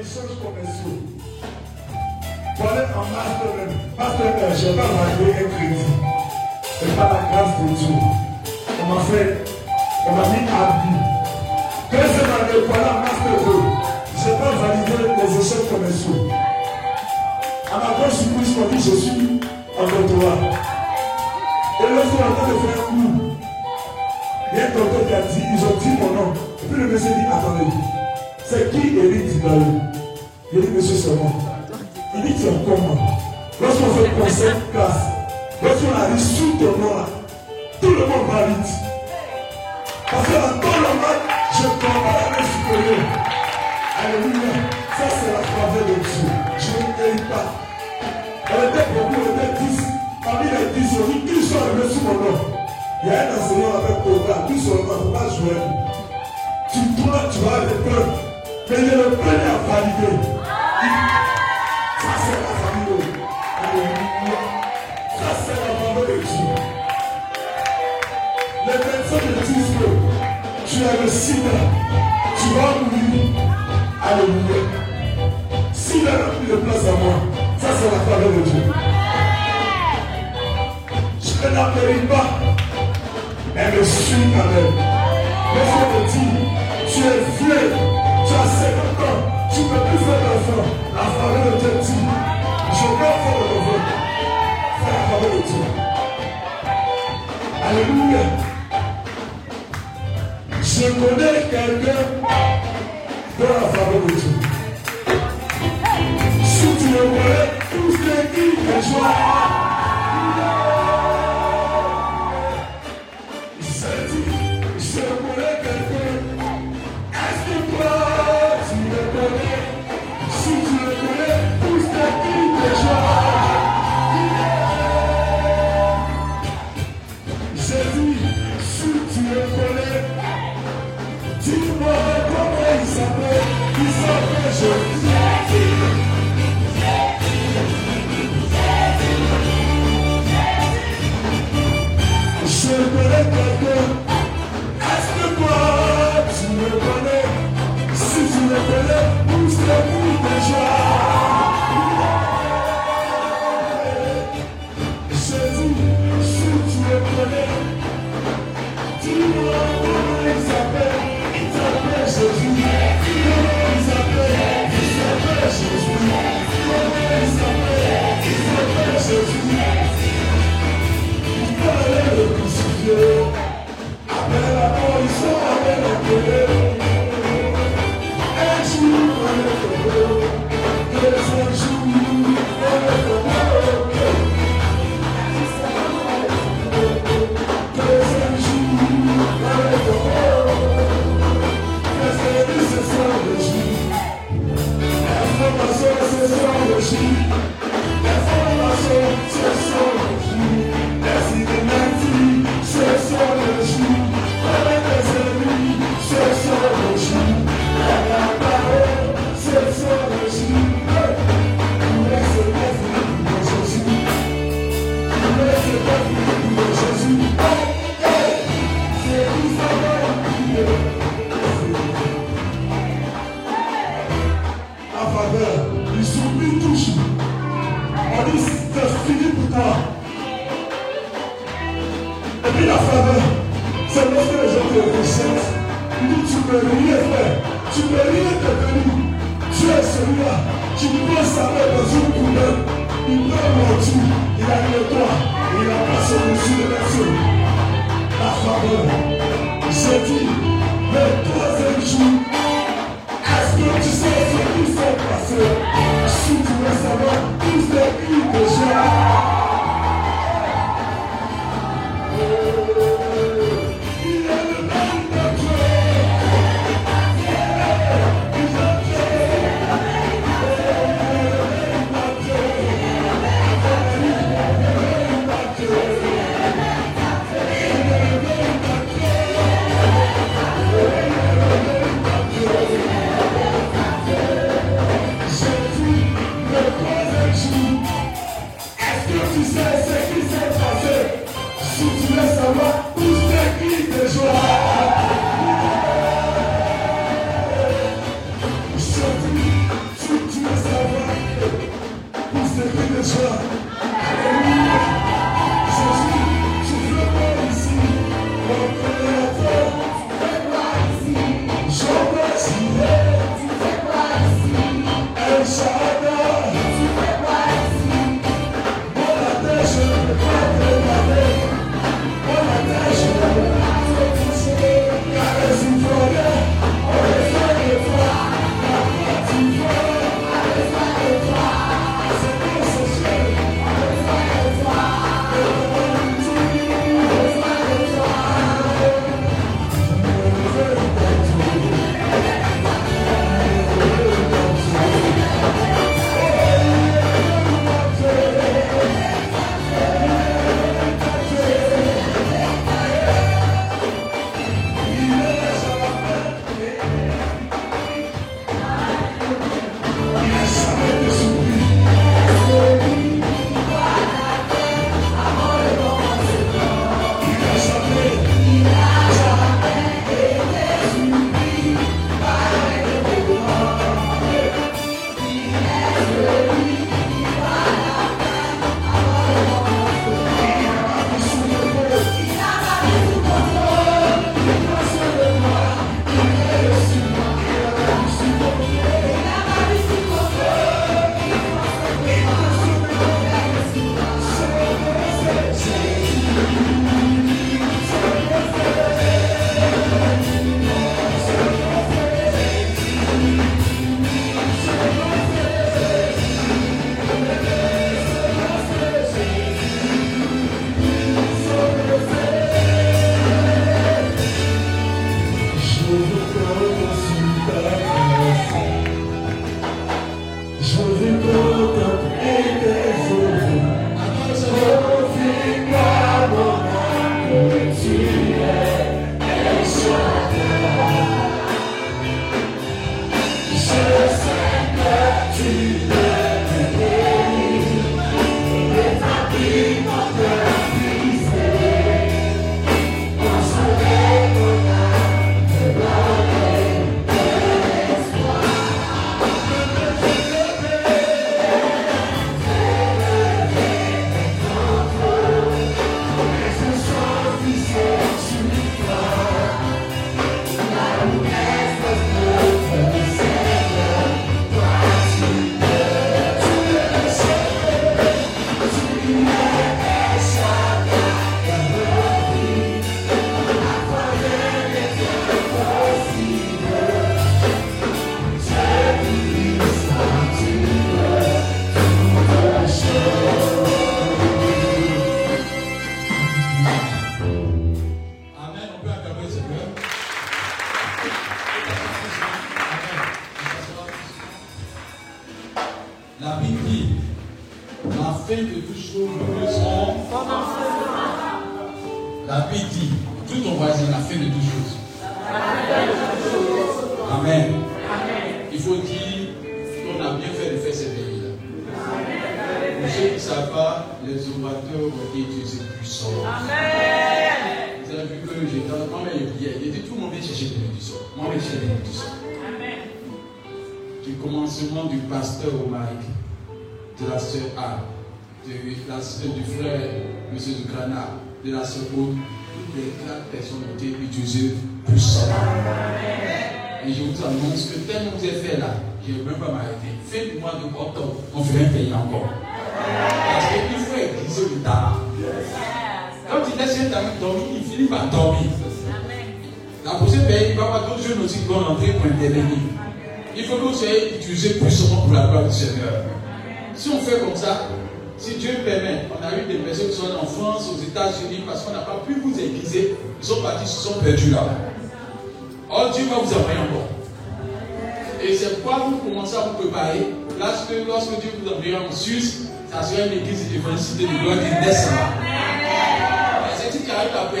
échanges commerciaux. Aller en master. Master je pas marié un crédit. C'est pas la grâce de Dieu. On m'a fait, on m'a mis à vie. Deuxième année, en master 2, je n'ai pas validé les échanges commerciaux. À ma grande surprise, on dit je suis en doctorat. Et ils sont en train de faire. Il y a un qui a dit, ils ont dit mon nom. Et puis le monsieur dit, attendez, c'est qui Eric Dibalou Il dit, monsieur, c'est moi. Il dit, tu es comment Lorsqu'on fait conseil classe, lorsqu'on arrive sous ton nom là, tout le monde va vite. Parce que dans ton normal, je comprends la supérieur. Alléluia. Ça, c'est la faveur de Dieu. Je ne pas. On était beaucoup, on était 10. Parmi les 10, on dit, qui sont arrivés sous mon nom Il y a un enseignant avec programme, qui sont va jouer. Tu dois, tu vas les preuves. Mais il est le premier à valider. Ça, c'est la famille. Alléluia. Ça, c'est la faveur de Dieu. Les personnes disent que tu as le sida, tu vas mourir. Alléluia. S'il a plus de place à moi, ça c'est la faveur de Dieu. Je ne la mérite pas. Elle me suit quand même. Lorsqu'on me dit, tu es vieux, plus faire d'enfant. La faveur de Dieu je vais faire de l'enfant. Fais la faveur de Dieu. Alléluia. Je connais quelqu'un dans la faveur de Dieu. Si tu le connais, tout ce qui est joie.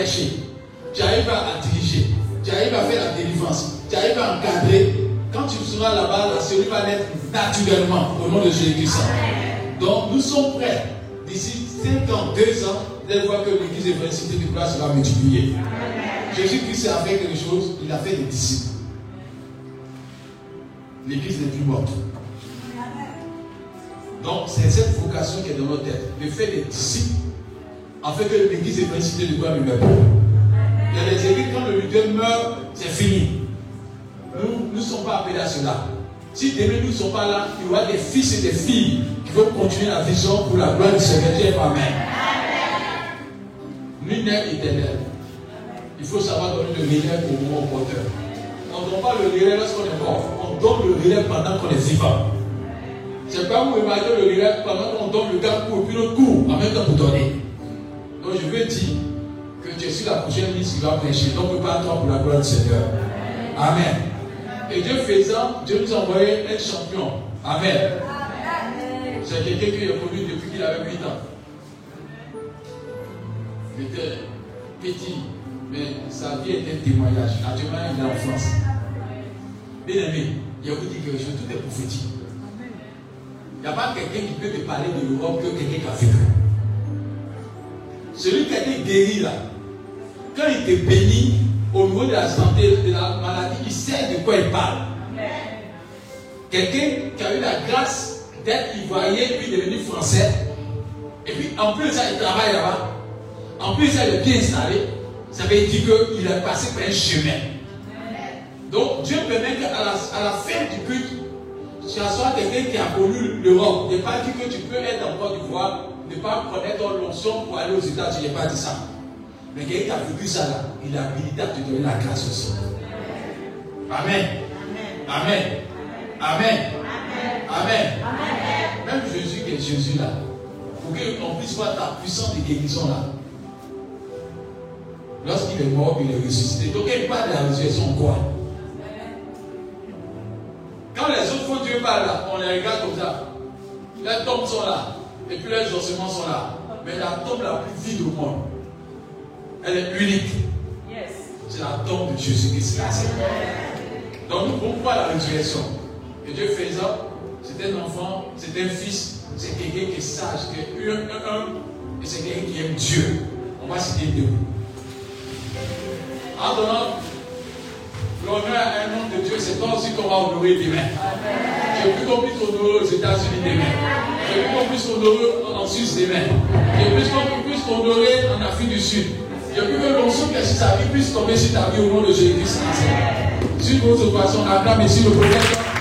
tu arrives à diriger, tu arrives à faire la délivrance, tu arrives à encadrer. Quand tu seras là-bas, la celui va naître naturellement au nom de Jésus-Christ. Donc nous sommes prêts. D'ici 5 ans, 2 ans, vous allez voir que l'église est évangéliste de place sera multipliée. Jésus-Christ a fait quelque chose, il a fait des disciples. L'église n'est plus morte. Donc c'est cette vocation qui est dans notre tête, de faire des disciples afin que l'église est une cité de gloire lui-même. Il y a des églises, quand le leader meurt, c'est fini. Nous ne sommes pas appelés à cela. Si demain nous ne sommes pas là, il y aura des fils et des filles qui vont continuer la vision pour la gloire du Seigneur. Dieu Amen. Nul n'est éternel. Il faut savoir donner le relais au moment opportun. On ne donne pas le relais lorsqu'on est mort. On donne le relais pendant qu'on est vivant. C'est pas vous imaginez le relais pendant qu'on donne le gars pour puis l'autre coup en même temps pour donner. Donc je veux dire que tu es sur la prochaine liste qui va prêcher. Donc prépare-toi pour la gloire du Seigneur. Amen. Et Dieu faisant, Dieu nous a envoyé un champion. Amen. C'est quelqu'un qui est connu depuis qu'il avait 8 ans. Il était petit, mais sa vie était un témoignage. Actuellement, il est en France. Bien aimé, il vous dit quelque chose, tout est prophétique. Il n'y a pas quelqu'un qui peut te parler de l'Europe que quelqu'un qui a vécu. Celui qui a été guéri là, quand il te bénit, au niveau de la santé, de la maladie, il sait de quoi il parle. Quelqu'un qui a eu la grâce d'être ivoirien puis devenu français, et puis en plus ça, il travaille là-bas, en plus ça, il est bien installé, ça veut dire qu'il a passé par un chemin. Donc Dieu permet qu'à la, à la fin du culte, tu sois quelqu'un qui a connu l'Europe. N'ai pas dit que tu peux être en Côte d'Ivoire, ne pas connaître l'onction pour aller aux États-Unis, je n'ai pas dit ça. Mais quelqu'un qui a vécu ça là, il a habilité à te donner la grâce aussi. Amen. Amen. Amen. Amen. Même Jésus qui est Jésus là, pour qu'on puisse voir ta puissance de guérison là. Lorsqu'il est mort, il est ressuscité. Donc il parle de la résurrection quoi? Quand les autres font Dieu parle là, on les regarde comme ça. Les tombes sont là. Et puis les ossements sont là. Mais la tombe la plus vide au monde, elle est unique. C'est la tombe de Jésus-Christ. Donc voir la résurrection. Et Dieu faisant, c'est un enfant, c'est un fils, c'est quelqu'un qui est sage, qui est un, un, un, et c'est quelqu'un qui aime Dieu. On va citer deux. En donnant l'honneur à un nom de Dieu, c'est toi aussi qu'on va honorer demain. Je veux qu'on puisse honorer aux États-Unis demain. Je veux qu'on puisse honorer en Suisse demain. Je veux qu'on puisse honorer en Afrique du Sud. Je veux que l'onction qui est sur sa vie puisse tomber sur ta vie au nom de Jésus-Christ. Sur vos occasions, acclame ici le prophète.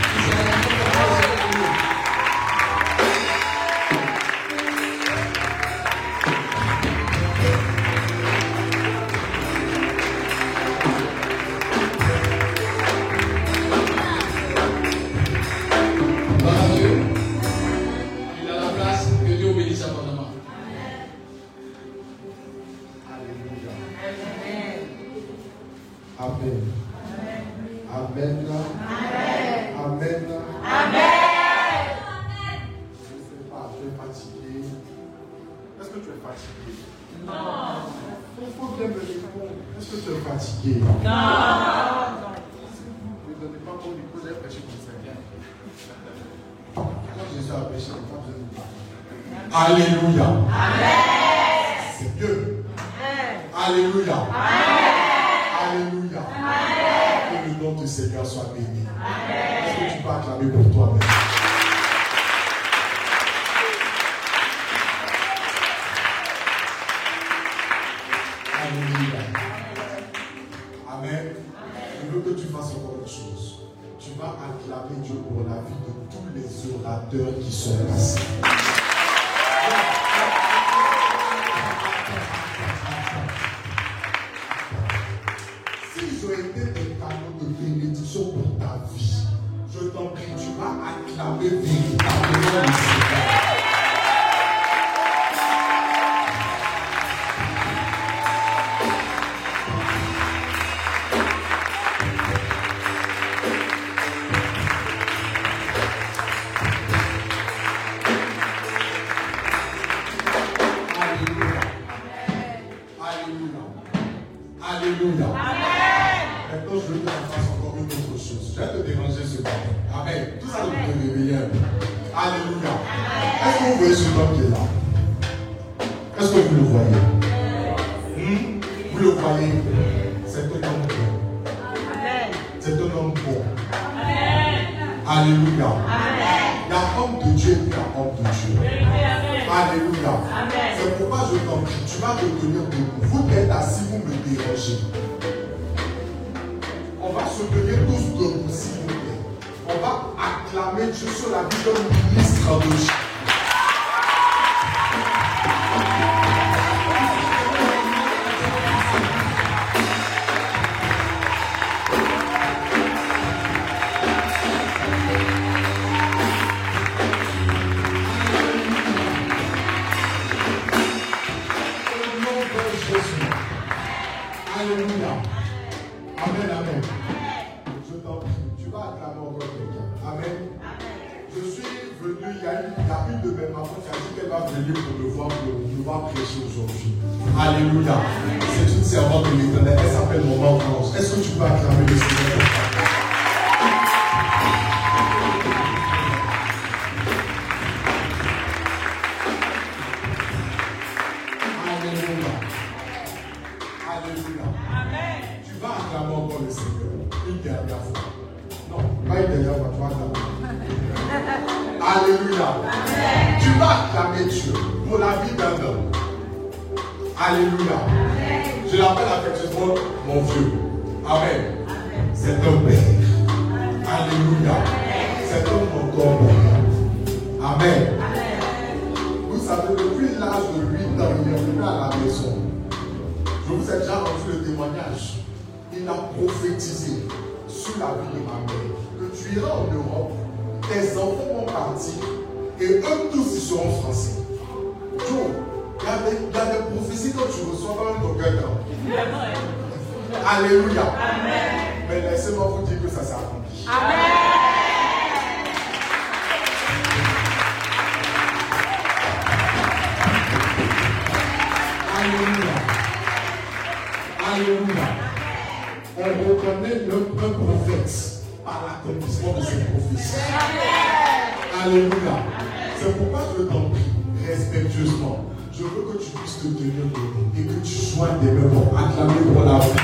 Alléluia. Je l'appelle affectueusement mon Dieu. Amen. C'est un père. Alléluia. C'est un encore père. Amen. Vous savez, depuis l'âge de 8 ans, il est venu à la maison. Je vous ai déjà rendu le témoignage. Il a prophétisé sur la vie de ma mère que tu iras en Europe, tes enfants vont partir et eux tous ils seront français prophéties que tu reçois dans ton cœur. Alléluia. Mais laissez-moi vous dire que ça s'est accompli. Amen. Alléluia. Alléluia. On reconnaît le prophète par l'accomplissement de ses prophéties. Alléluia. et que tu sois demain pour acclamer pour la vie.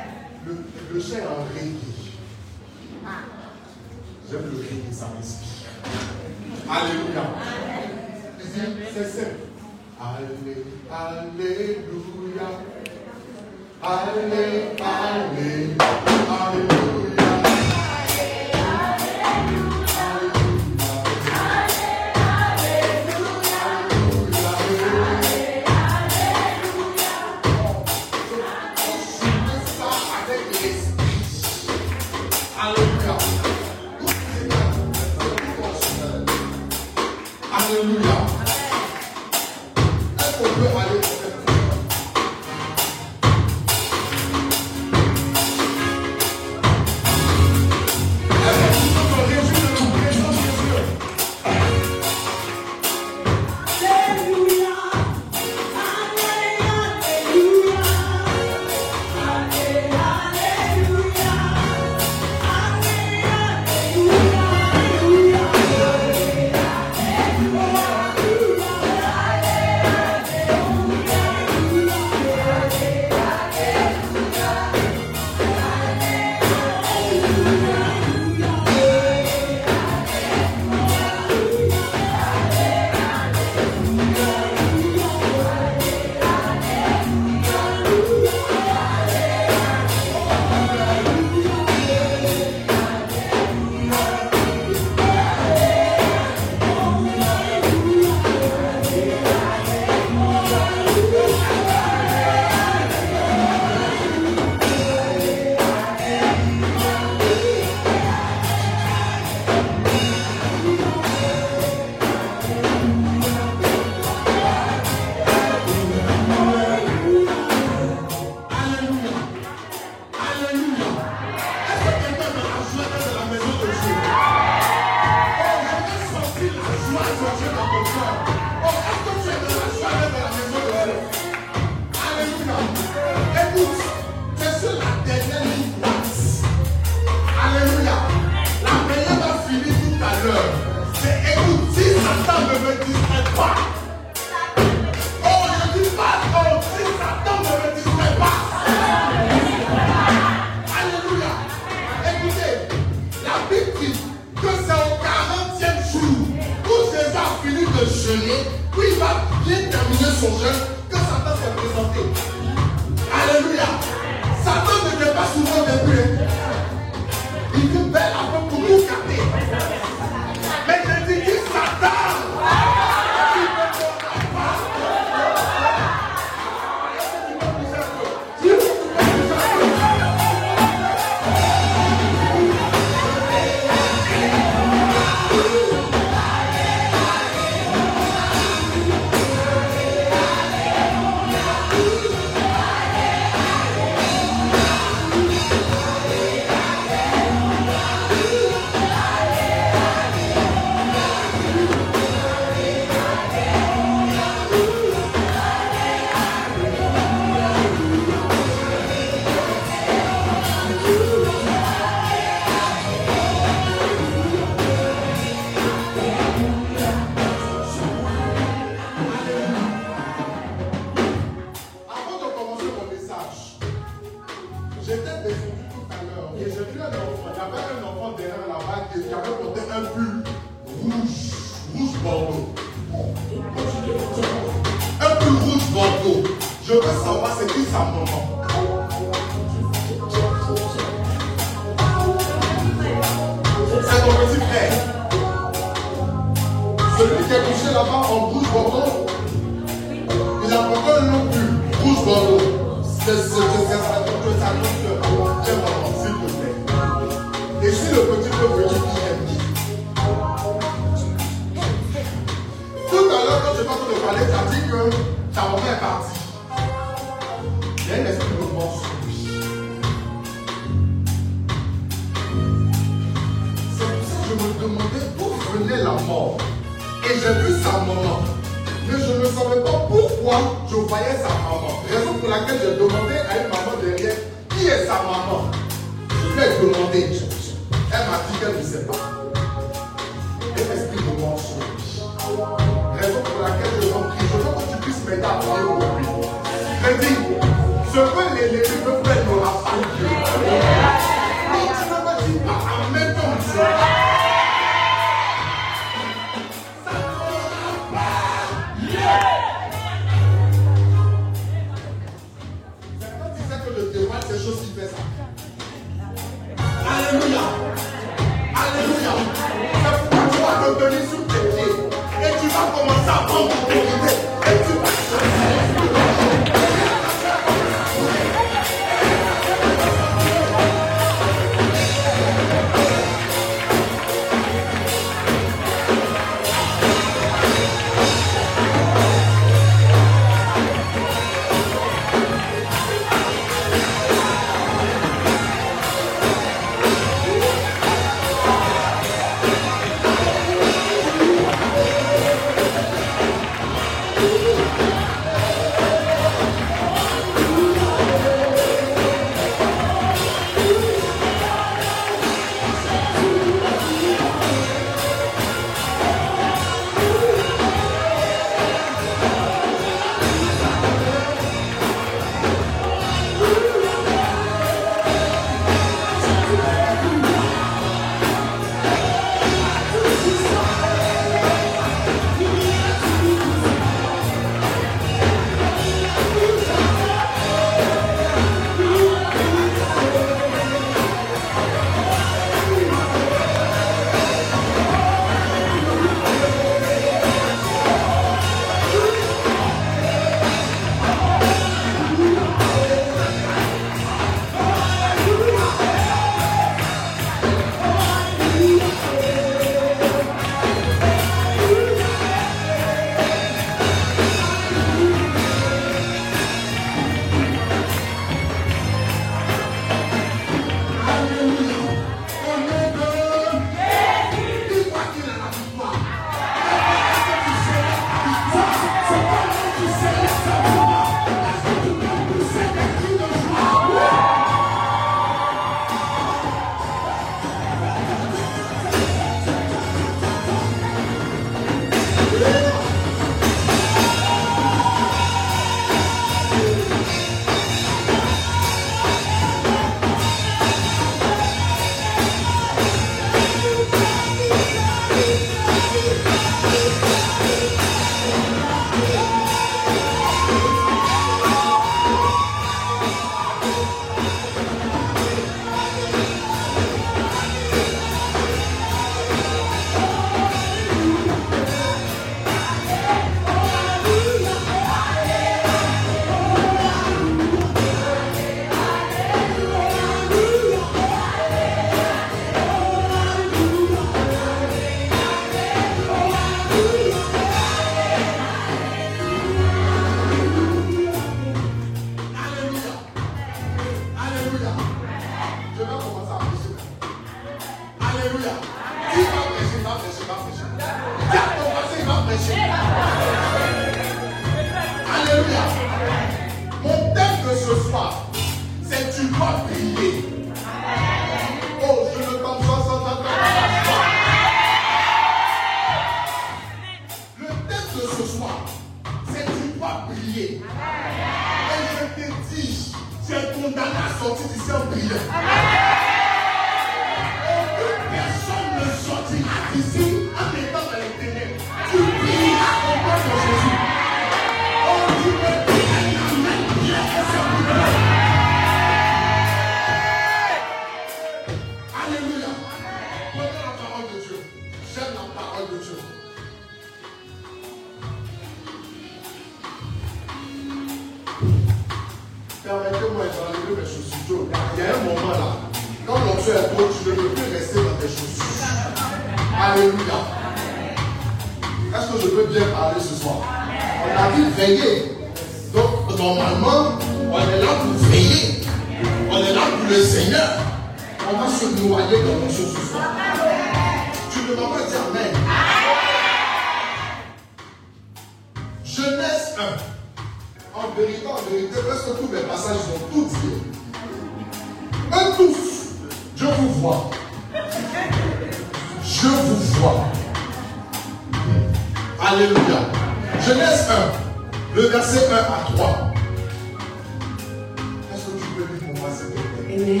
Amen.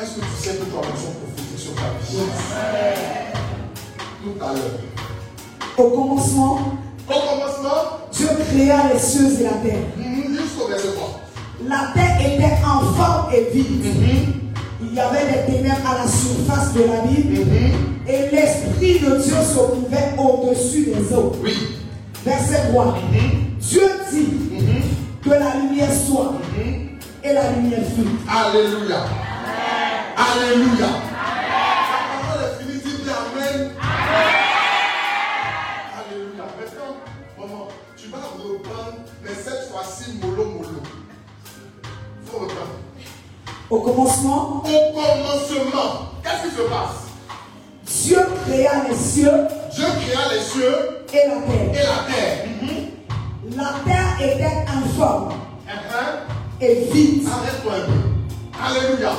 Est-ce que tu sais que tu as besoin prophétique sur ta vie? Tout à l'heure. Au commencement, Au commencement, Dieu créa les cieux et la terre. jusqu'au verset 3. La terre était en forme et vide. Il y avait des ténèbres à la surface de l'abîme et l'Esprit de Dieu se mouvait au-dessus des eaux. Oui. Verset 3. Dieu dit que la lumière soit et la lumière fut. Alléluia. Alléluia. La parole est finie, dis bien Amen. Alléluia. Maintenant, maman, tu vas reprendre, mais cette fois-ci, mollo, mollo. faut reprendre. Au commencement, Au commencement, qu'est-ce qui se passe? Dieu créa les cieux Dieu créa les cieux et la terre. et la terre. La terre était informe Uh-huh. et vide. Arrête-toi un peu. Alléluia.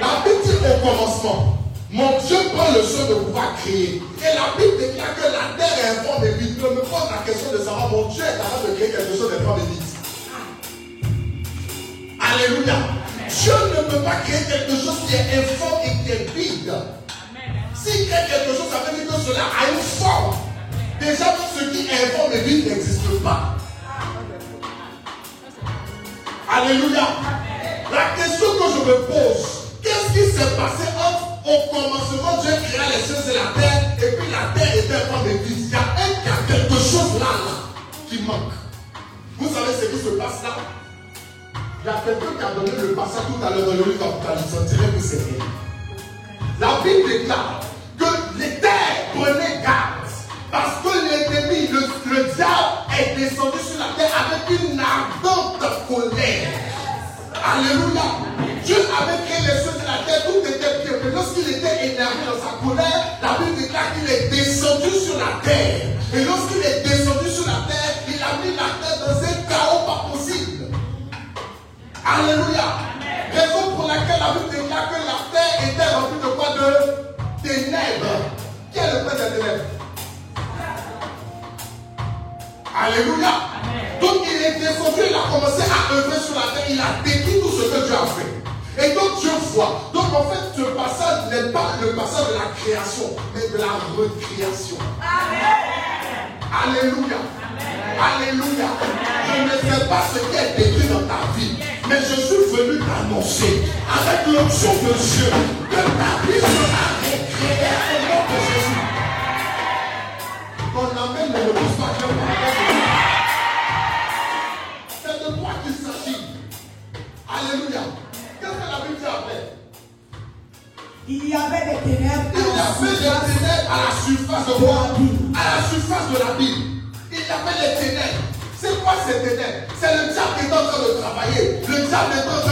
La Bible dit au commencement, mon Dieu prend le soin de pouvoir créer. Et la Bible déclare que la terre est informe et vide. Je me pose la question de savoir, mon Dieu est capable de créer quelque chose d'informe et vide. Alléluia. Dieu ne peut pas créer quelque chose qui est informe et qui est vide. S'il crée quelque chose, ça veut dire que cela a une forme. Déjà, tout ce qui est informe et vide n'existe pas. Alléluia. La question que je me pose, qu'est-ce qui s'est passé entre au commencement Dieu créa les cieux et la terre et puis la terre était et vide. Il y a, il y a quelque chose là, là qui manque. Vous savez ce qui se passe là? Il y a quelqu'un qui a donné le passage tout à l'heure dans le livre d'Apocalypse. On dirait que c'est rien. La Bible déclare que les terres prenaient garde parce que l'ennemi, le, le diable, est descendu sur la terre avec une ardente colère. Alléluia. Dieu avait créé les cieux et la terre, tout était bien. Mais lorsqu'il était énervé dans sa colère, la Bible déclare qu'il est descendu sur la terre. Et lorsqu'il est descendu sur la terre, il a mis la terre dans un chaos pas possible. Alléluia. Raison pour laquelle la Bible déclare que la terre était remplie de quoi De ténèbres. Qui est le père des ténèbres? Alléluia. Donc il est descendu, il a commencé à œuvrer sur la terre, il a décrit tout ce que Dieu a fait. Et donc Dieu voit. Donc en fait, ce passage n'est pas le passage de la création, mais de la recréation. Alléluia. Alléluia. Je ne sais pas ce qui est décrit dans ta vie, mais je suis venu t'annoncer avec l'onction de Dieu que ta vie sera recréée Ton amen ne me pousse pas que C'est de toi qu'il s'agit. Alléluia. Qu'est-ce que la Bible dit après? Il y avait des ténèbres Il y avait des ténèbres à la surface de quoi? À la surface de la Bible. Il y avait des ténèbres. C'est quoi ces ténèbres? C'est le diable qui est en train de travailler. Le diable est en train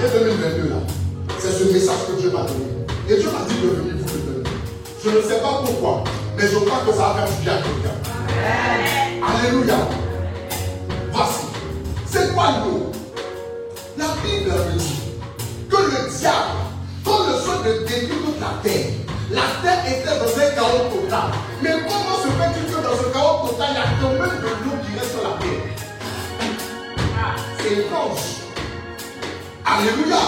L'année 2022, là. C'est ce message que Dieu m'a donné. Et Dieu m'a dit de venir vous le donner. Je ne sais pas pourquoi, mais je crois que ça va faire du bien à quelqu'un. Alléluia. Voici. C'est quoi l'eau La Bible dit que le diable, quand le souhait de détruire toute la terre, la terre était dans un chaos total. Mais comment se fait-il que dans ce chaos total, il y a quand même de l'eau qui reste sur la terre? C'est étrange. Alléluia.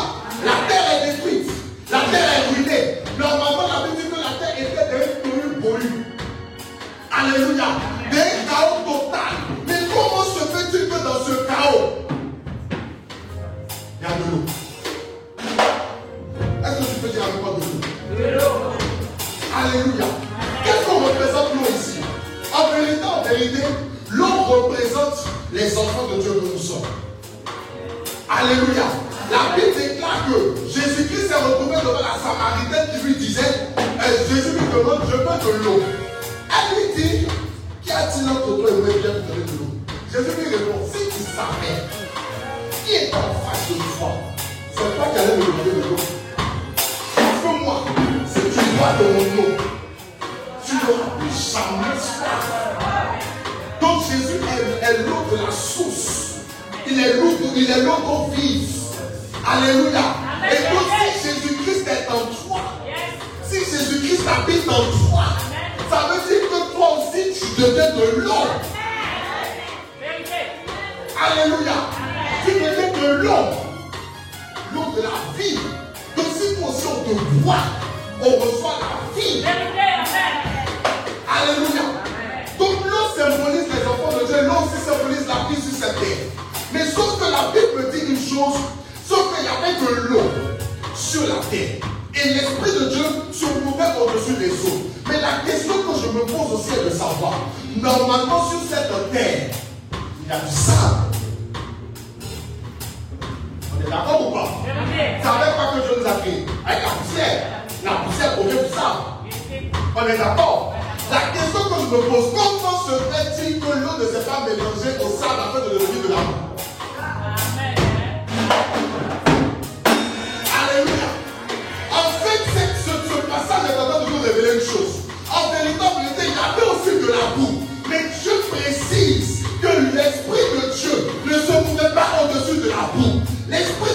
La terre est détruite. La terre est ruinée. Normalement, la Bible dit que la terre était tohu bohu. Alléluia. D'un chaos total. Mais comment se fait-il que dans ce chaos, il y a de l'eau? Est-ce que tu peux dire avec moi de l'eau? Alléluia. Qu'est-ce qu'on représente l'eau ici? En vérité, en vérité, l'eau représente les enfants de Dieu que nous sommes. Alléluia. La Bible déclare que Jésus-Christ s'est retrouvé devant la Samaritaine qui lui disait, euh, Jésus lui demande, je veux de l'eau. Elle lui dit, qu'y a-t-il entre toi et moi qui donner de l'eau? Jésus lui répond, si tu savais qui est en face de toi, c'est toi qui allais me demander de l'eau. Parce que moi, si tu bois de mon eau, tu n'auras plus jamais soif. Donc Jésus est, est l'eau de la source. Il est l'eau d'eau vive. Alléluia. Écoute, si Jésus-Christ est en toi, si Jésus-Christ habite en toi, ça veut dire que toi aussi tu deviens de l'eau. Alléluia. Tu deviens de l'eau. L'eau de la vie. Donc si toi aussi on te voit, on reçoit la vie. Alléluia. Donc l'eau symbolise les enfants de Dieu, l'eau aussi symbolise la vie sur cette terre. Mais sauf que la Bible dit une chose que l'eau sur la terre. Et l'Esprit de Dieu se mouvait au-dessus des eaux. Mais la question que je me pose aussi est de savoir, normalement sur cette terre, il y a du sable. On est d'accord ou pas? Ça n'avait pas que Dieu nous a créé. Avec la poussière, la poussière provient du sable. On est d'accord? La question que je me pose, comment se fait-il que l'eau ne s'est pas mélangée au sable afin de devenir de l'amour Amen. boue. Mais Dieu précise que l'Esprit de Dieu ne se mouvait pas au-dessus de la boue. L'Esprit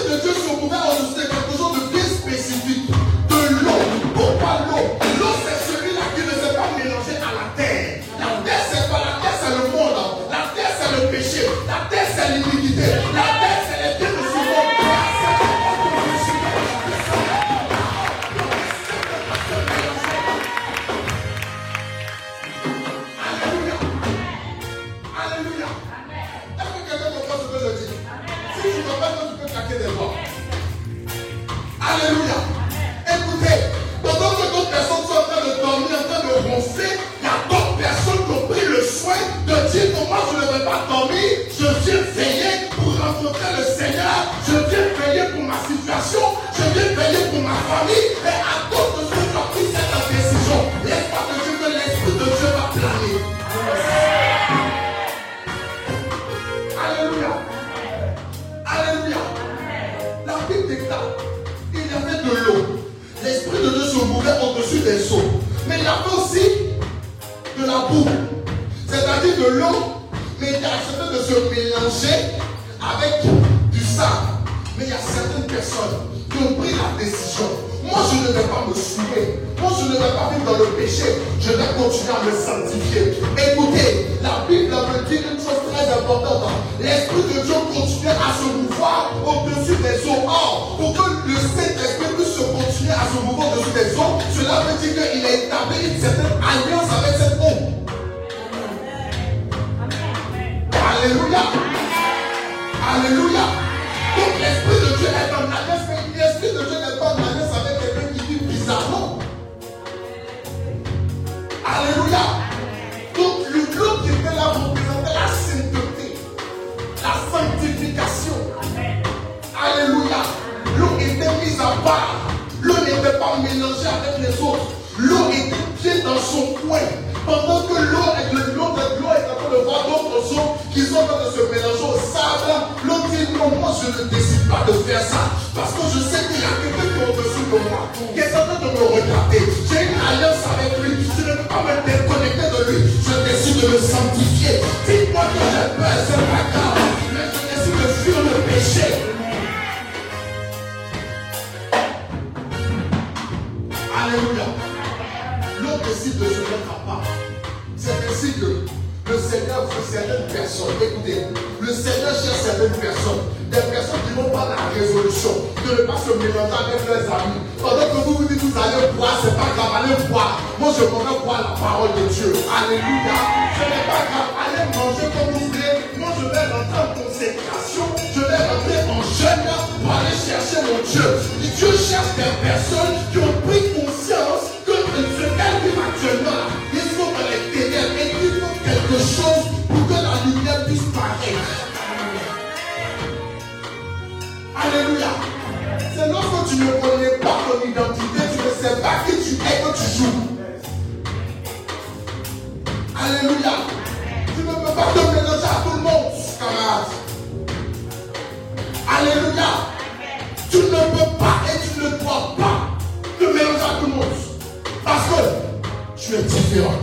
tu es différent.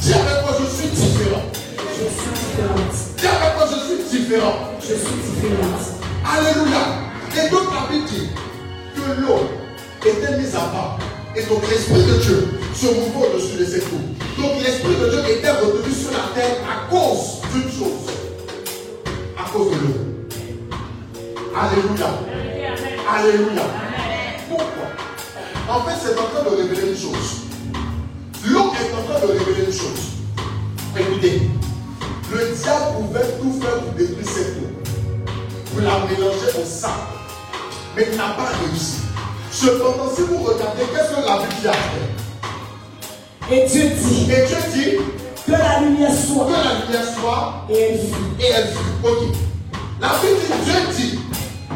Dis avec moi, je suis différent. Je suis différente. Dis avec moi, je suis différent. Je suis différent. Alléluia. Et donc la Bible dit que l'eau était mise à part. Et donc l'Esprit de Dieu se mouvait au-dessus de ses coups. Donc l'Esprit de Dieu était retenu sur la terre à cause d'une chose. À cause de l'eau. Alléluia. Alléluia. Alléluia. Pourquoi? En fait, c'est en train de révéler une chose. L'eau est en train de révéler une chose. Écoutez, le diable pouvait tout faire pour détruire cette eau, pour la mélanger au sang, mais il n'a pas réussi. Cependant, si vous regardez, qu'est-ce que la Bible a fait? Et Dieu dit. Et Dieu dit. Que la lumière soit. Que la lumière soit. Et elle fut. Et elle fut. Ok. La Bible dit, Dieu dit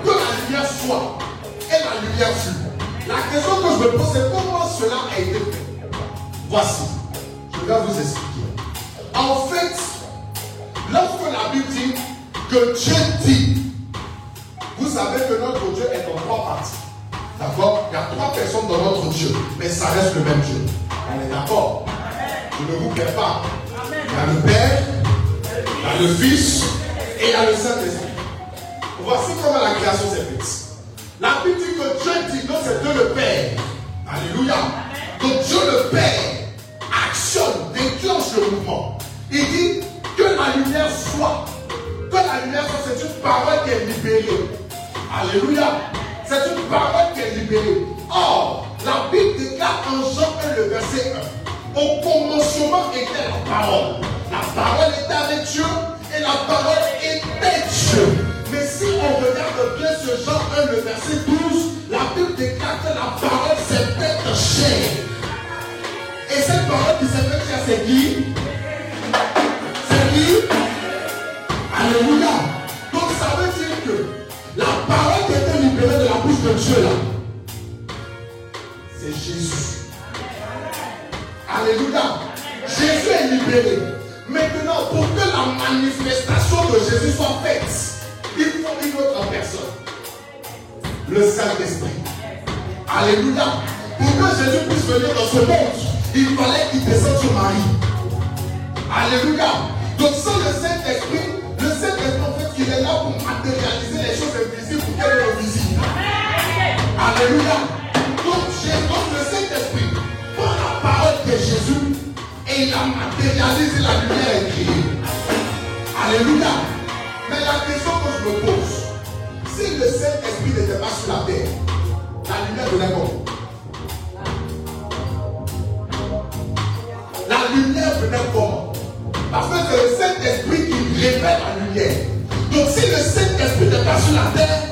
que la lumière soit. Et la lumière fut. La question que je me pose, c'est comment cela a été fait? Voici. Je vais vous expliquer. En fait, lorsque la Bible dit que Dieu dit, vous savez que notre Dieu est en trois parties. D'accord? Il y a trois personnes dans notre Dieu, mais ça reste le même Dieu. On est d'accord? Je ne vous perds pas. Il y a le Père, il y a le Fils et il y a le Saint-Esprit. Voici comment la création s'est faite. La Bible dit que Dieu dit, non, c'est Dieu le Père. Alléluia. Donc Dieu le Père actionne, déclenche le mouvement. Il dit que la lumière soit. Que la lumière soit, c'est une parole qui est libérée. Alléluia. C'est une parole qui est libérée. Or, la Bible déclare en Jean 1, le verset 1. Au commencement était la parole. La parole était avec Dieu et la parole était Dieu. Mais si on regarde bien ce Jean 1, le verset 12, la Bible déclare que la parole s'est chair. Et cette parole qui faite chair, c'est qui C'est qui Alléluia. Donc ça veut dire que la parole qui était libérée de la bouche de Dieu là, c'est Jésus. Alléluia. Jésus est libéré. Maintenant, pour que la manifestation de Jésus soit faite, il faut une autre personne. Le Saint-Esprit. Alléluia. Pour que Jésus puisse venir dans ce monde, il fallait qu'il descende sur Marie. Alléluia. Donc sans le Saint-Esprit, le Saint-Esprit en fait il est là pour matérialiser les choses invisibles pour qu'elles soient visibles. Alléluia. Donc, le Saint-Esprit prend la parole de Jésus et il la matérialise et la lumière créée. Alléluia. Mais la question que je me pose, si le Saint-Esprit n'était pas sur la terre, la lumière venait comment La lumière venait comment Parce que c'est le Saint-Esprit qui révèle la lumière. Donc si le Saint-Esprit n'est pas sur la terre,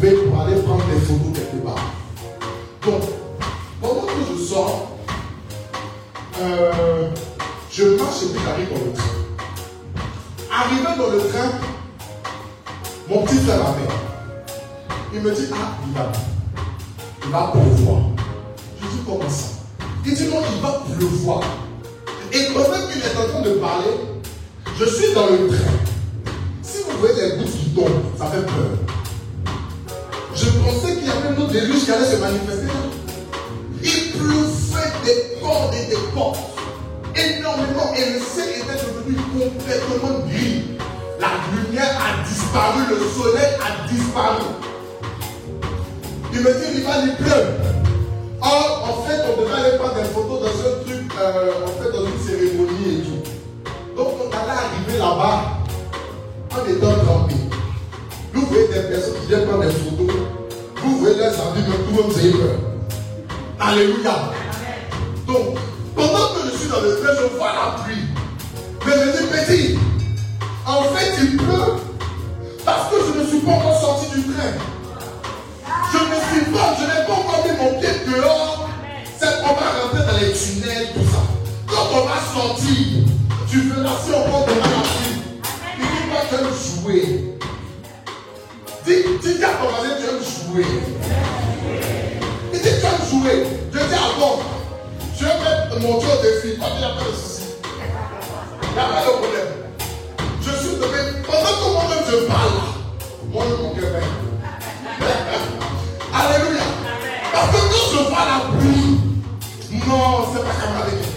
pour aller prendre des photos quelque part. Donc, pendant que je sors, euh, je marche et puis j'arrive dans le train. Arrivé dans le train, mon petit frère m'appelle. Il me dit Ah, il va, il va pleuvoir. Je dis Comment ça? Il dit Non, il va pleuvoir. Et pendant qu'il est en train de parler, je suis dans le train. Si vous voyez les gouttes qui tombent, ça fait peur. Déluge qui allait se manifester. Il pleuvait des cordes et des portes. Énormément. Et le ciel était devenu complètement gris. La lumière a disparu, le soleil a disparu. Il me dit, il va il pleut. Or, en fait, on devait aller prendre des photos dans un truc, euh, en fait, dans une cérémonie et tout. Donc, on allait arriver là-bas en étant trempé. Vous voyez des personnes qui viennent prendre des photos. Vous avez peur. Alléluia. Donc, pendant que je suis dans le train, je vois la pluie. Mais je dis, petit, en fait, il pleut parce que je ne suis pas encore sorti du train. Je ne suis pas, je n'ai pas encore mis mon pied dehors. C'est qu'on va rentrer dans les tunnels, tout ça. Quand on va sortir, tu verras si on va devant la pluie. Il dit pas que tu aimes jouer. Dis, dis à ton voisin, tu aimes jouer. Il dit, tu aimes jouer. Je dis, ah bon, je vais mettre mon Dieu au défi. Pas a pas de souci. Il n'y a pas de problème. Je suis devenu, pendant que moi-même je parle, moi je mon cœur Alléluia. Parce que quand je vois la pluie, non, c'est pas comme avec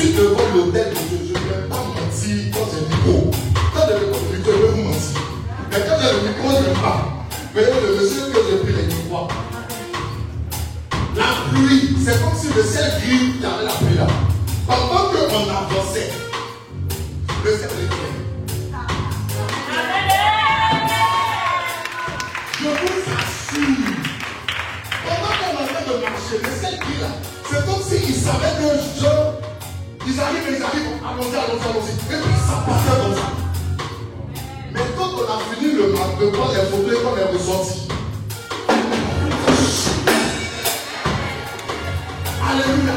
je suis devant l'hôtel de Dieu. Je ne vais pas mentir quand j'ai micro. Quand j'ai micro, je vais vous mentir. Mais quand j'ai le micro, je ne pas. Mais le monsieur que j'ai pris les micros, la pluie, c'est comme si le ciel gris, il y avait la pluie là. Pendant qu'on avançait, le ciel gris. Je vous assure, pendant qu'on est en train de marcher, le ciel gris là, c'est comme s'ils savaient que genre, ils arrivent et ils arrivent, allons-y, allons-y, allons-y. Et puis ça passait comme ça. Mais quand on a fini le match, de prendre les photos et qu'on est ressorti, Alléluia.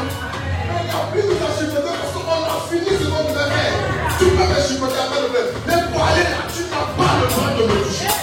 Mais la pluie nous a chipoté parce qu'on a fini ce qu'on devait faire. Tu peux me chipoter après le bleu. Mais pour aller là, tu n'as pas le droit de me toucher.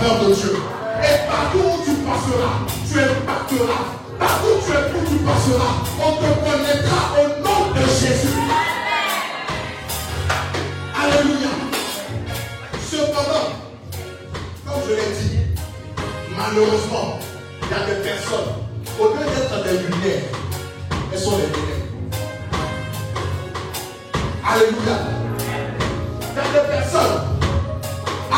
De Dieu. Et partout où tu passeras, tu impacteras. Partout où tu es où tu passeras, on te connaîtra au nom de Jésus. Alléluia. Cependant, comme je l'ai dit, malheureusement, il y a des personnes, au lieu d'être des lumières, elles sont des ténèbres. Alléluia. Il y a des personnes.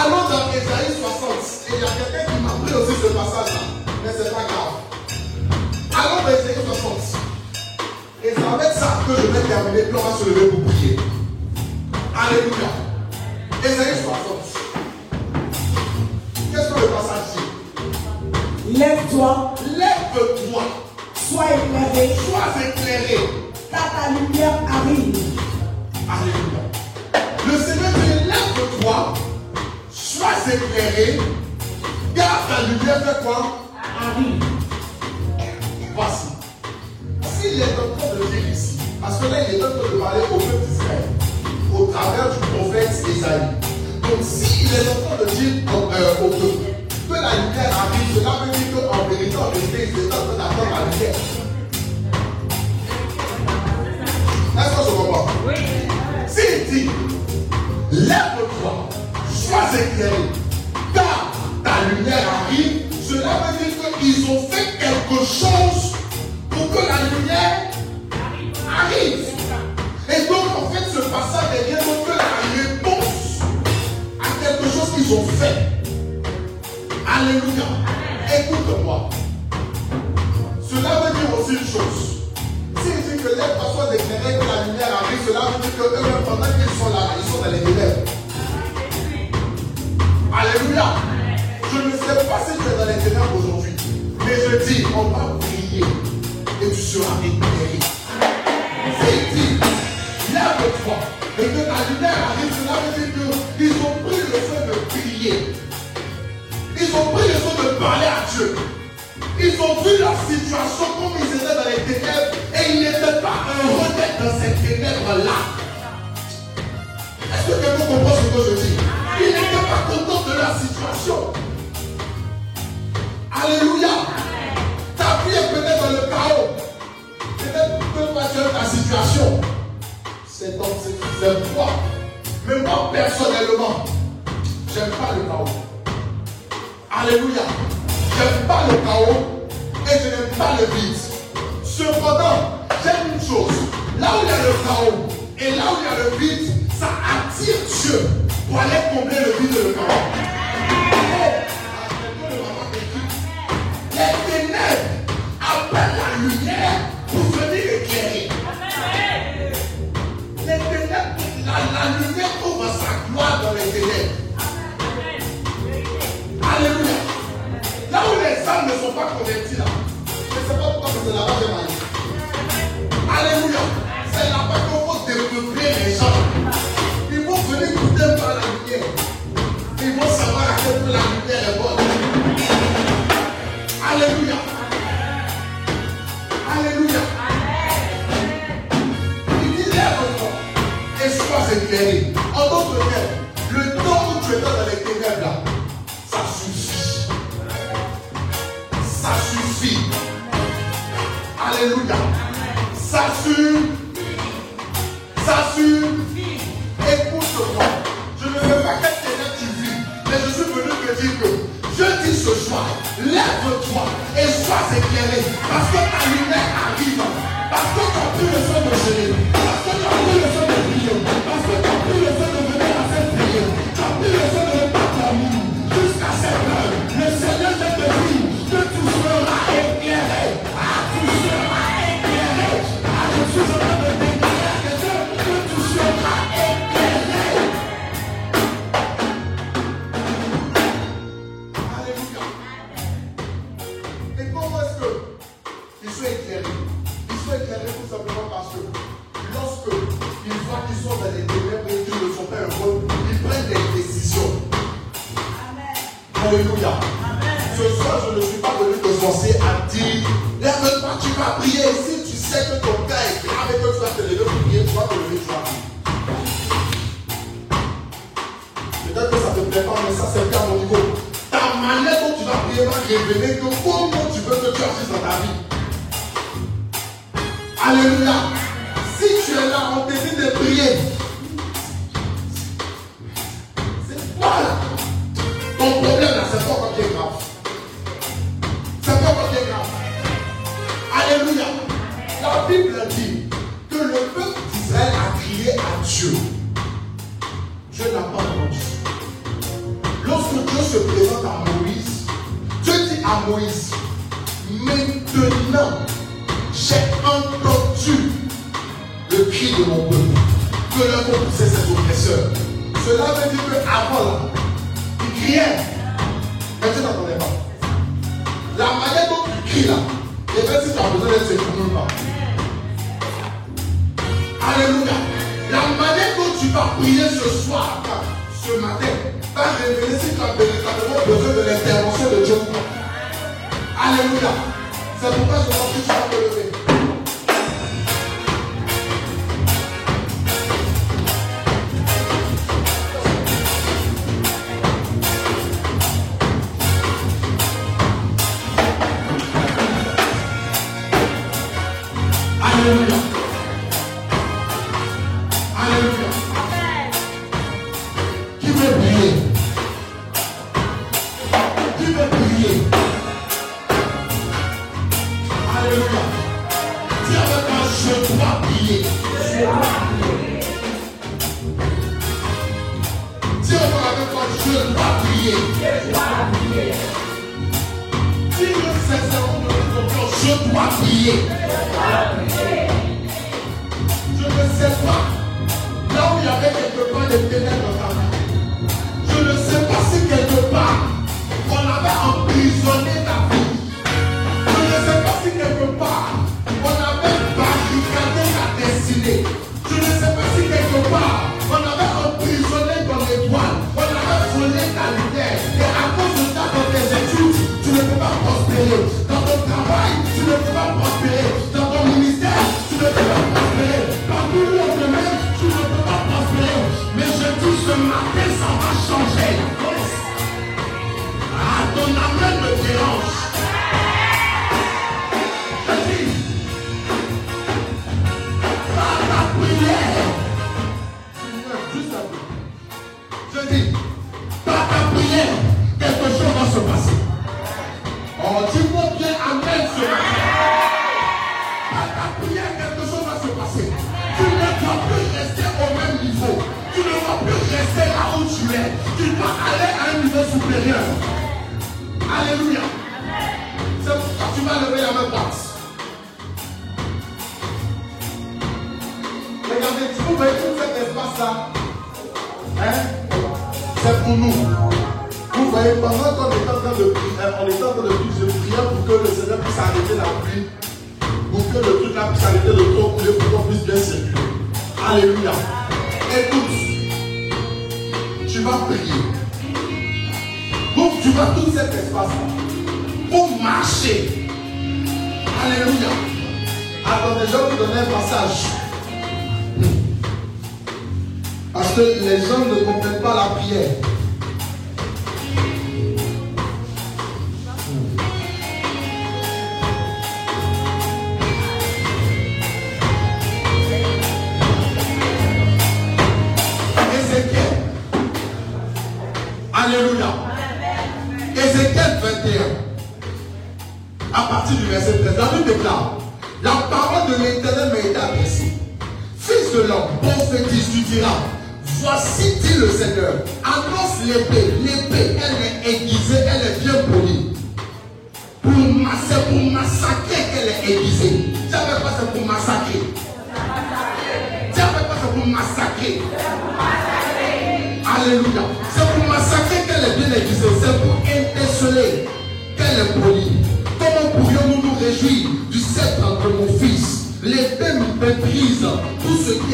Allons dans Ésaïe 60. Et il y a quelqu'un qui m'a pris aussi ce passage-là. Mais ce n'est pas grave. Allons dans Ésaïe 60. Et c'est avec ça que je vais terminer. Puis on va se lever pour prier. Alléluia. Ésaïe 60. Qu'est-ce que le passage dit? Lève-toi, Lève-toi. sois éclairé, Sois éclairé. car ta lumière arrive. Alléluia. Éclairé, car ta lumière fait quoi? Arrive. Voici. S'il est en train de dire ici, parce que là il est en train de parler au peuple d'Israël, au travers du prophète Isaïe. Donc s'il est en train de dire euh, au peuple que la lumière arrive, cela veut dire qu'en vérité, en vérité, il est en train d'attendre la lumière. Est-ce que je comprends? S'il dit, lève-toi, éclairé, car ta lumière arrive, cela veut dire qu'ils ont fait quelque chose pour que la lumière arrive. Et donc, en fait, ce passage est d'autre que la réponse à quelque chose qu'ils ont fait. Alléluia. Écoute-moi. Cela veut dire aussi une chose. S'il dit que les personnes éclairées que la lumière arrive, cela veut dire que eux-mêmes, pendant qu'ils sont là, ils sont dans les ténèbres. Alléluia. Je ne sais pas si tu es dans les ténèbres aujourd'hui, mais je dis, on va prier et tu seras éclairé. S'il dit, lève-toi et que la lumière arrive, cela veut dire qu'ils ont pris le soin de prier. Ils ont pris le soin de parler à Dieu. Ils ont vu leur situation comme ils étaient dans les ténèbres et ils n'étaient pas heureux d'être dans ces ténèbres-là. Est-ce que quelqu'un comprend ce que je dis? Ils n'étaient pas contents de leur situation. Alléluia. Ta vie est peut-être dans le chaos. Peut-être es dans ta situation. C'est dans c'est toi. Mais moi personnellement, j'aime pas le chaos. Alléluia. J'aime pas le chaos et je n'aime pas le vide. Cependant, j'aime une chose. Là où il y a le chaos et là où il y a le vide, ça attire Dieu pour aller combler le vide de l'Europe. Les ténèbres appellent la lumière pour venir éclairer. Les ténèbres, la, la lumière trouve sa gloire dans les ténèbres.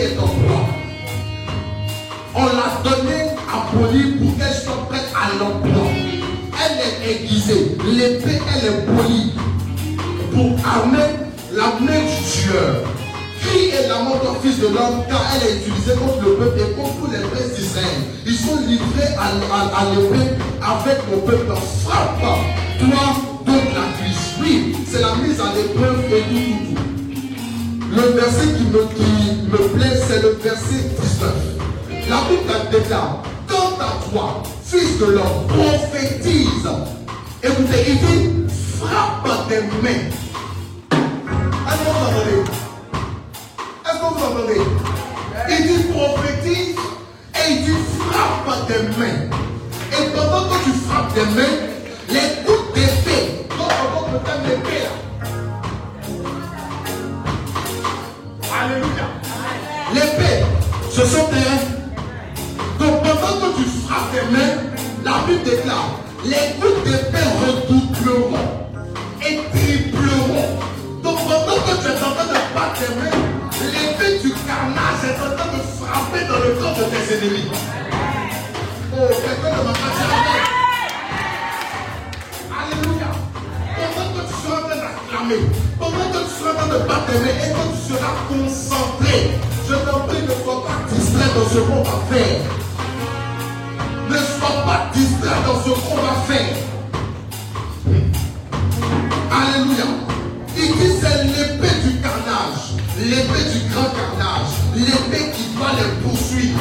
Qui est. On l'a donné à polie pour qu'elle soit prête à l'emploi. Elle est aiguisée. L'épée, elle est polie pour armer la main du tueur. Crie et lament ton fils de l'homme, car elle est utilisée contre le peuple et contre les princes d'Israël. Ils sont livrés à, l'épée avec mon peuple. Frappe, toi, donc la cuisse. Oui, c'est la mise à l'épreuve et tout. Le verset qui me, qui me plaît, c'est le verset 19. La Bible déclare, quant à toi, fils de l'homme, prophétise. Écoutez, il dit, frappe tes mains. Est-ce que vous entendez Est-ce que vous entendez Il dit prophétise et il dit frappe tes mains. Et pendant que tu frappes tes mains, les coups d'épée, donc on va mettre l'épée là. Alléluia. L'épée, ce sont tes. Donc pendant que tu frappes tes mains, la Bible déclare les coups d'épée redoubleront et tripleront. Donc pendant que tu es en train de battre tes mains, l'épée du carnage est en train de frapper dans le corps de tes ennemis. Oh, quelqu'un ne m'a pas dit d'acclamer, pendant que tu seras en train de battre tes mains et que tu seras concentré, je t'en prie, ne sois pas distrait dans ce qu'on va faire. Ne sois pas distrait dans ce qu'on va faire. Alléluia. Il dit c'est l'épée du carnage, l'épée du grand carnage, l'épée qui doit les poursuivre.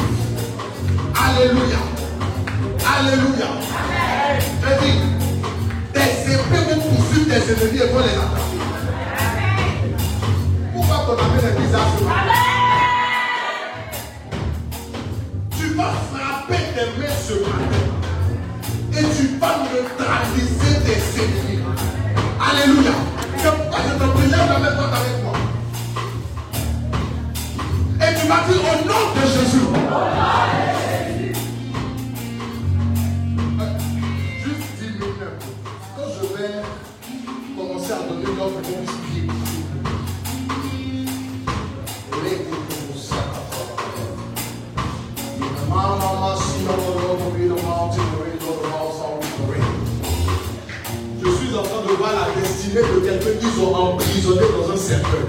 Alléluia. Alléluia. Je dis, tes épées vont poursuivre tes ennemis et vont les attraper. Pourquoi ton ami est bizarre ce matin? Tu vas frapper tes mains ce matin et tu vas neutraliser tes ennemis. Alléluia. C'est pourquoi je te prie, lève la main droite avec moi. Et tu vas dire au nom de Jésus. Juste 10 minutes. Quand je vais commencer à donner l'ordre la destinée de quelqu'un qu'ils ont emprisonné dans un cercueil.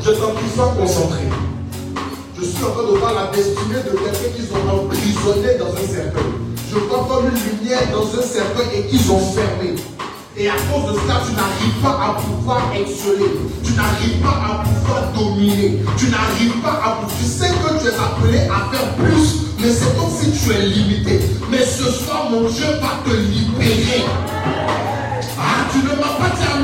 Je t'en prie, sois concentré. Je suis en train de voir la destinée de quelqu'un qu'ils ont emprisonné dans un cercueil. Je vois comme une lumière dans un cercueil et qu'ils ont fermé. Et à cause de cela, tu n'arrives pas à pouvoir exceller. Tu n'arrives pas à pouvoir dominer. Tu n'arrives pas à. Tu sais que tu es appelé à faire plus, mais c'est comme si tu es limité. Mais ce soir, mon Dieu va te libérer. Ah, tu ne m'as pas dit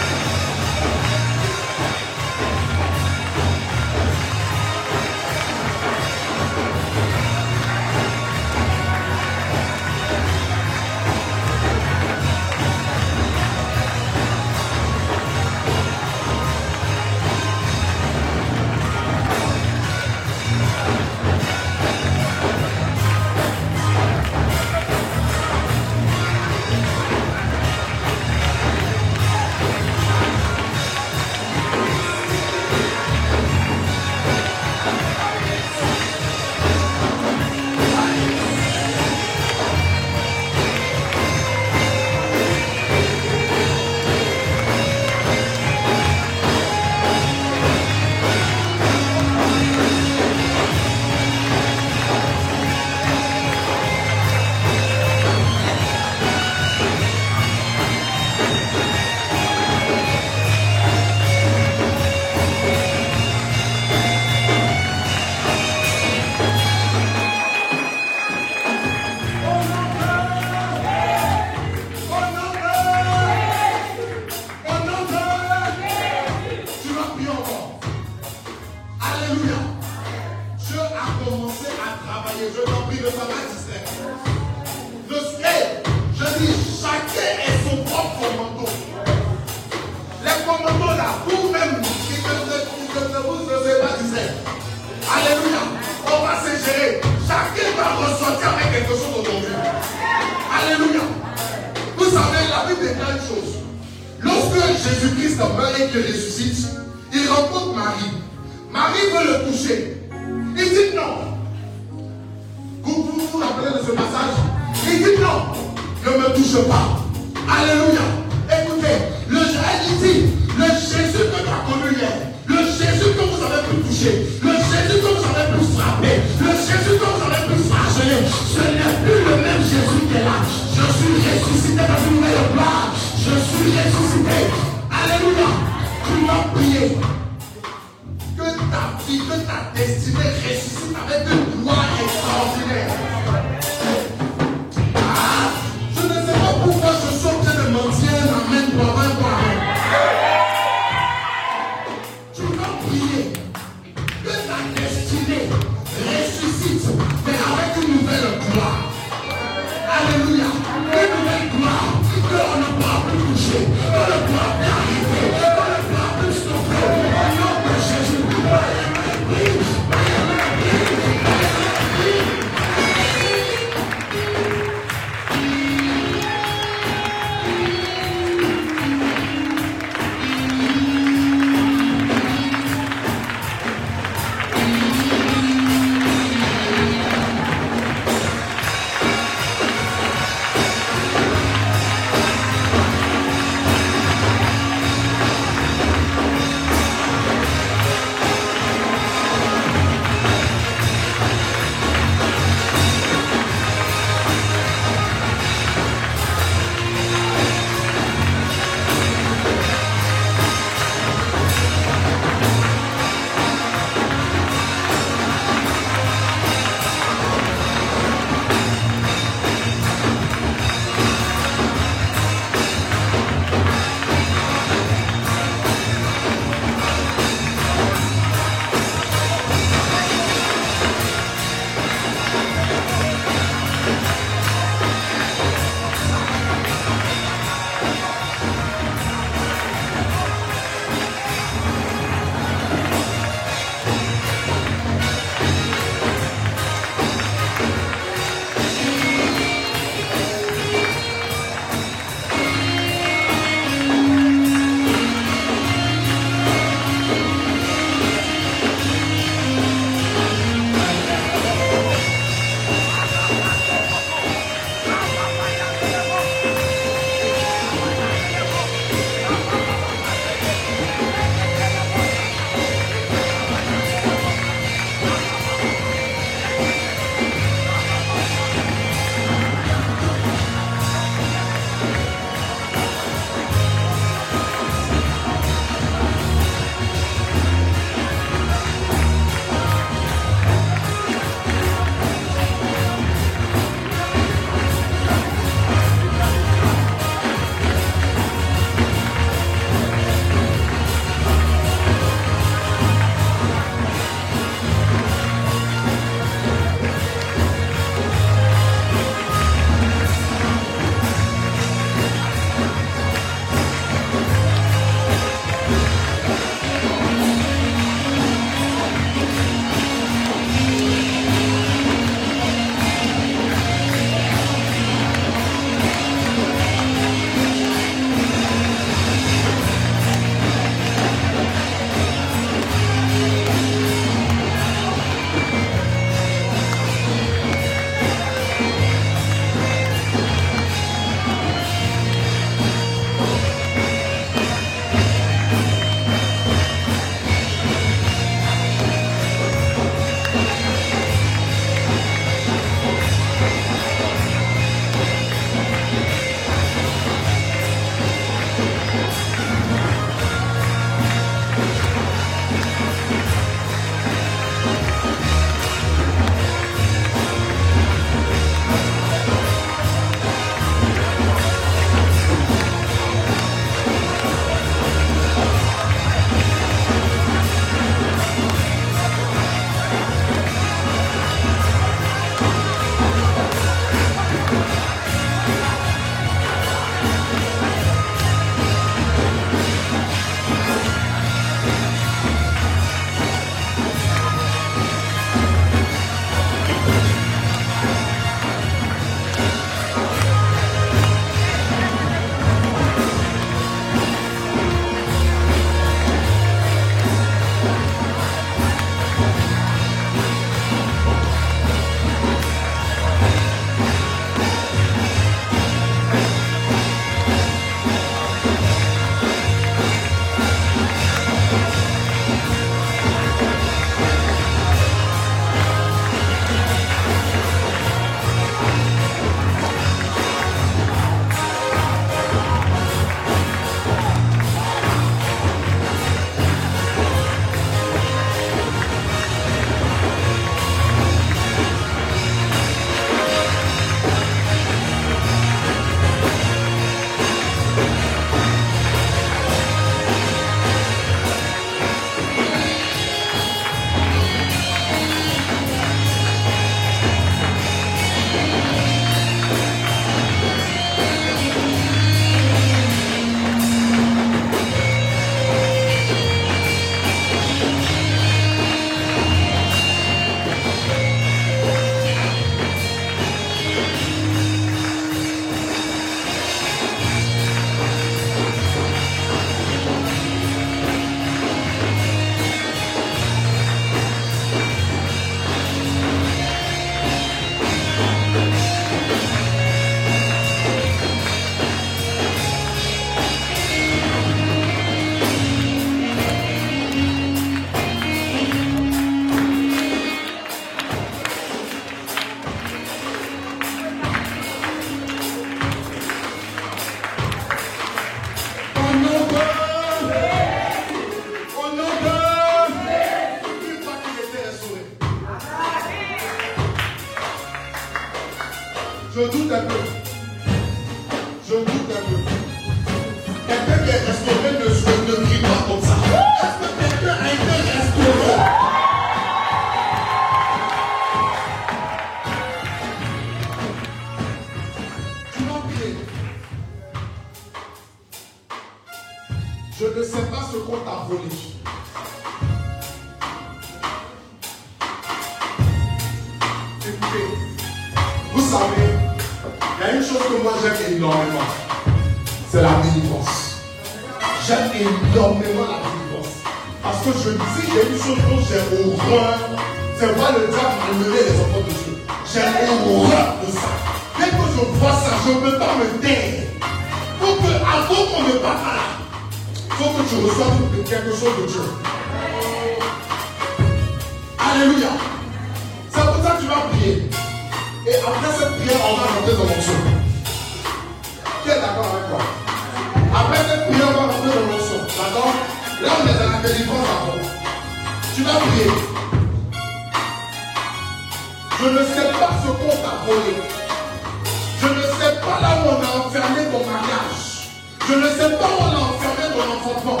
Je ne sais pas là où on a enfermé ton mariage. Je ne sais pas où on a enfermé ton enfantement.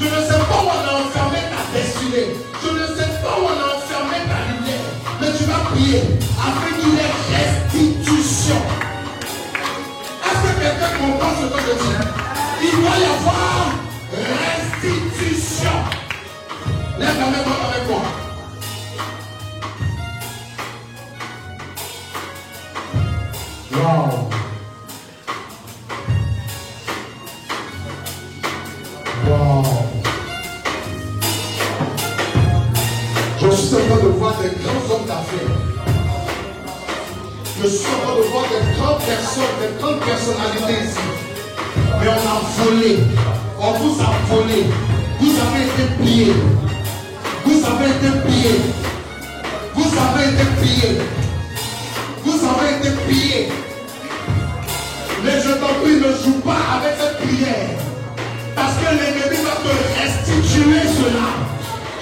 Je ne sais pas où on a enfermé ta destinée. Je ne sais pas où on a enfermé ta lumière. Mais tu vas prier afin qu'il ait restitution. Est-ce que quelqu'un comprend ce que je dis? Il doit y avoir restitution. Lève la main avec moi. Wow. Je suis en train de voir des grands hommes d'affaires. Je suis en train de voir des grandes personnes, des grandes personnalités ici. Mais on a volé. On vous a volé. Vous avez été pillés. Vous avez été pillés. Vous avez été pillés. Vous avez été pillés. Ne joue pas avec cette prière. Parce que l'ennemi va te restituer cela.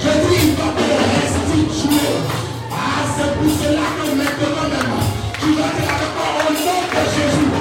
Je dis, il va te restituer. Ah, c'est pour cela que maintenant même, tu vas dire avec moi au nom de Jésus.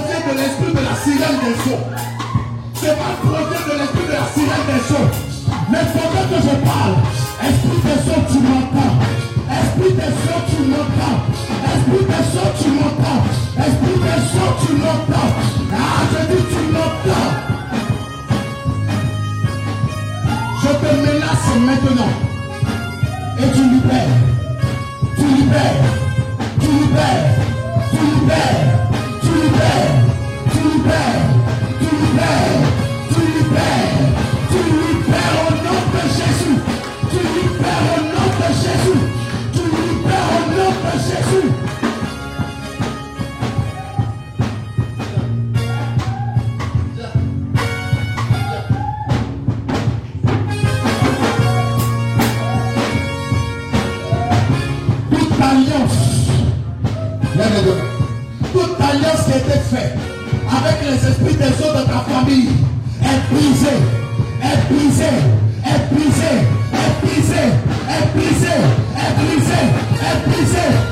de l'esprit de la sirène des eaux. C'est pas le projet de l'esprit de la sirène des eaux. Les prophètes que je parle, esprit des eaux, tu m'entends. Esprit des eaux, tu m'entends. Esprit des eaux, tu m'entends. Esprit des eaux, tu m'entends. Ah, je dis, tu m'entends. Je te menace maintenant. Et tu libères. Tu libères. Tu libères. Tu libères. Too bad, too bad, too bad, too bad. les esprits des eaux de ta famille. Est brisé, est brisé, est brisé, est brisé, est brisé, est brisé, est brisé.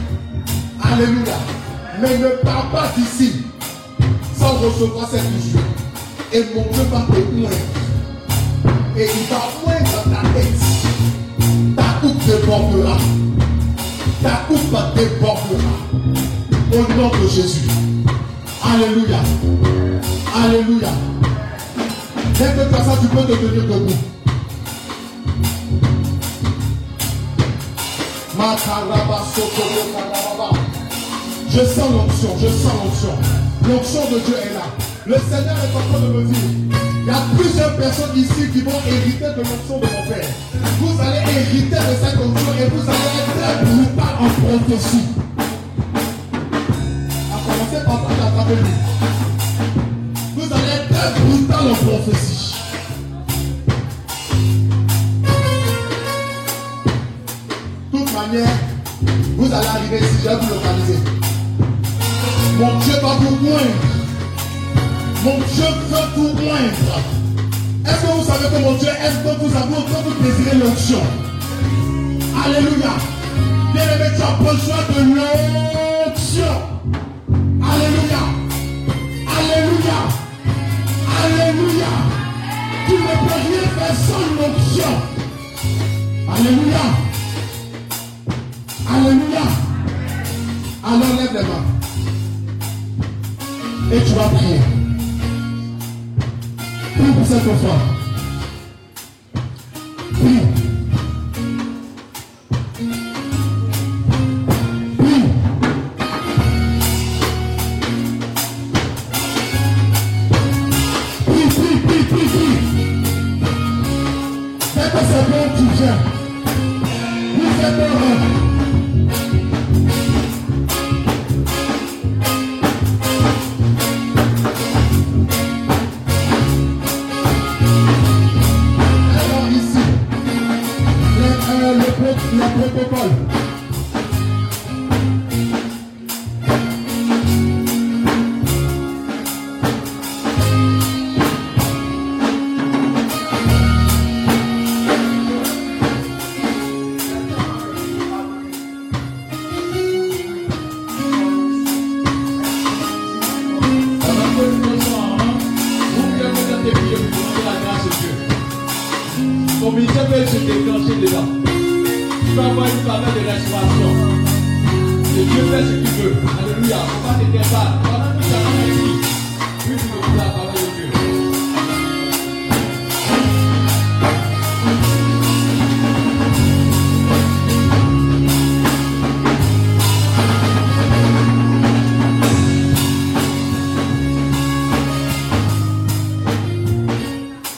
Alléluia. Mais ne pars pas d'ici sans recevoir cette mission. Et mon Dieu va te moindre. Et il va moindre dans ta tête. Ta coupe débordera. Ta coupe débordera. Au nom de Jésus. Alléluia. Alléluia. Tu as ça, tu peux te tenir debout. Je sens l'onction, je sens l'onction. L'onction de Dieu est là. Le Seigneur est en train de me dire, il y a plusieurs personnes ici qui vont hériter de l'onction de mon Père. Vous allez hériter de cette onction et vous allez être brutal en prophétie. A commencer par t'attraper lui. Vous allez être brutal en prophétie. De toute manière, vous allez arriver je vais vous localiser. Mon Dieu va vous moindre. Mon Dieu veut vous moindre. Est-ce que vous savez que mon Dieu, est-ce que vous avez autant vous désirer l'onction? Alléluia. Bien aimé, tu as besoin de l'onction. Alléluia. Alléluia. Alléluia. Tu ne peux rien faire sans l'onction. Alléluia. Alléluia. Alors lève les mains. Et tu vas prier. Prie pour cette enfant. Prie.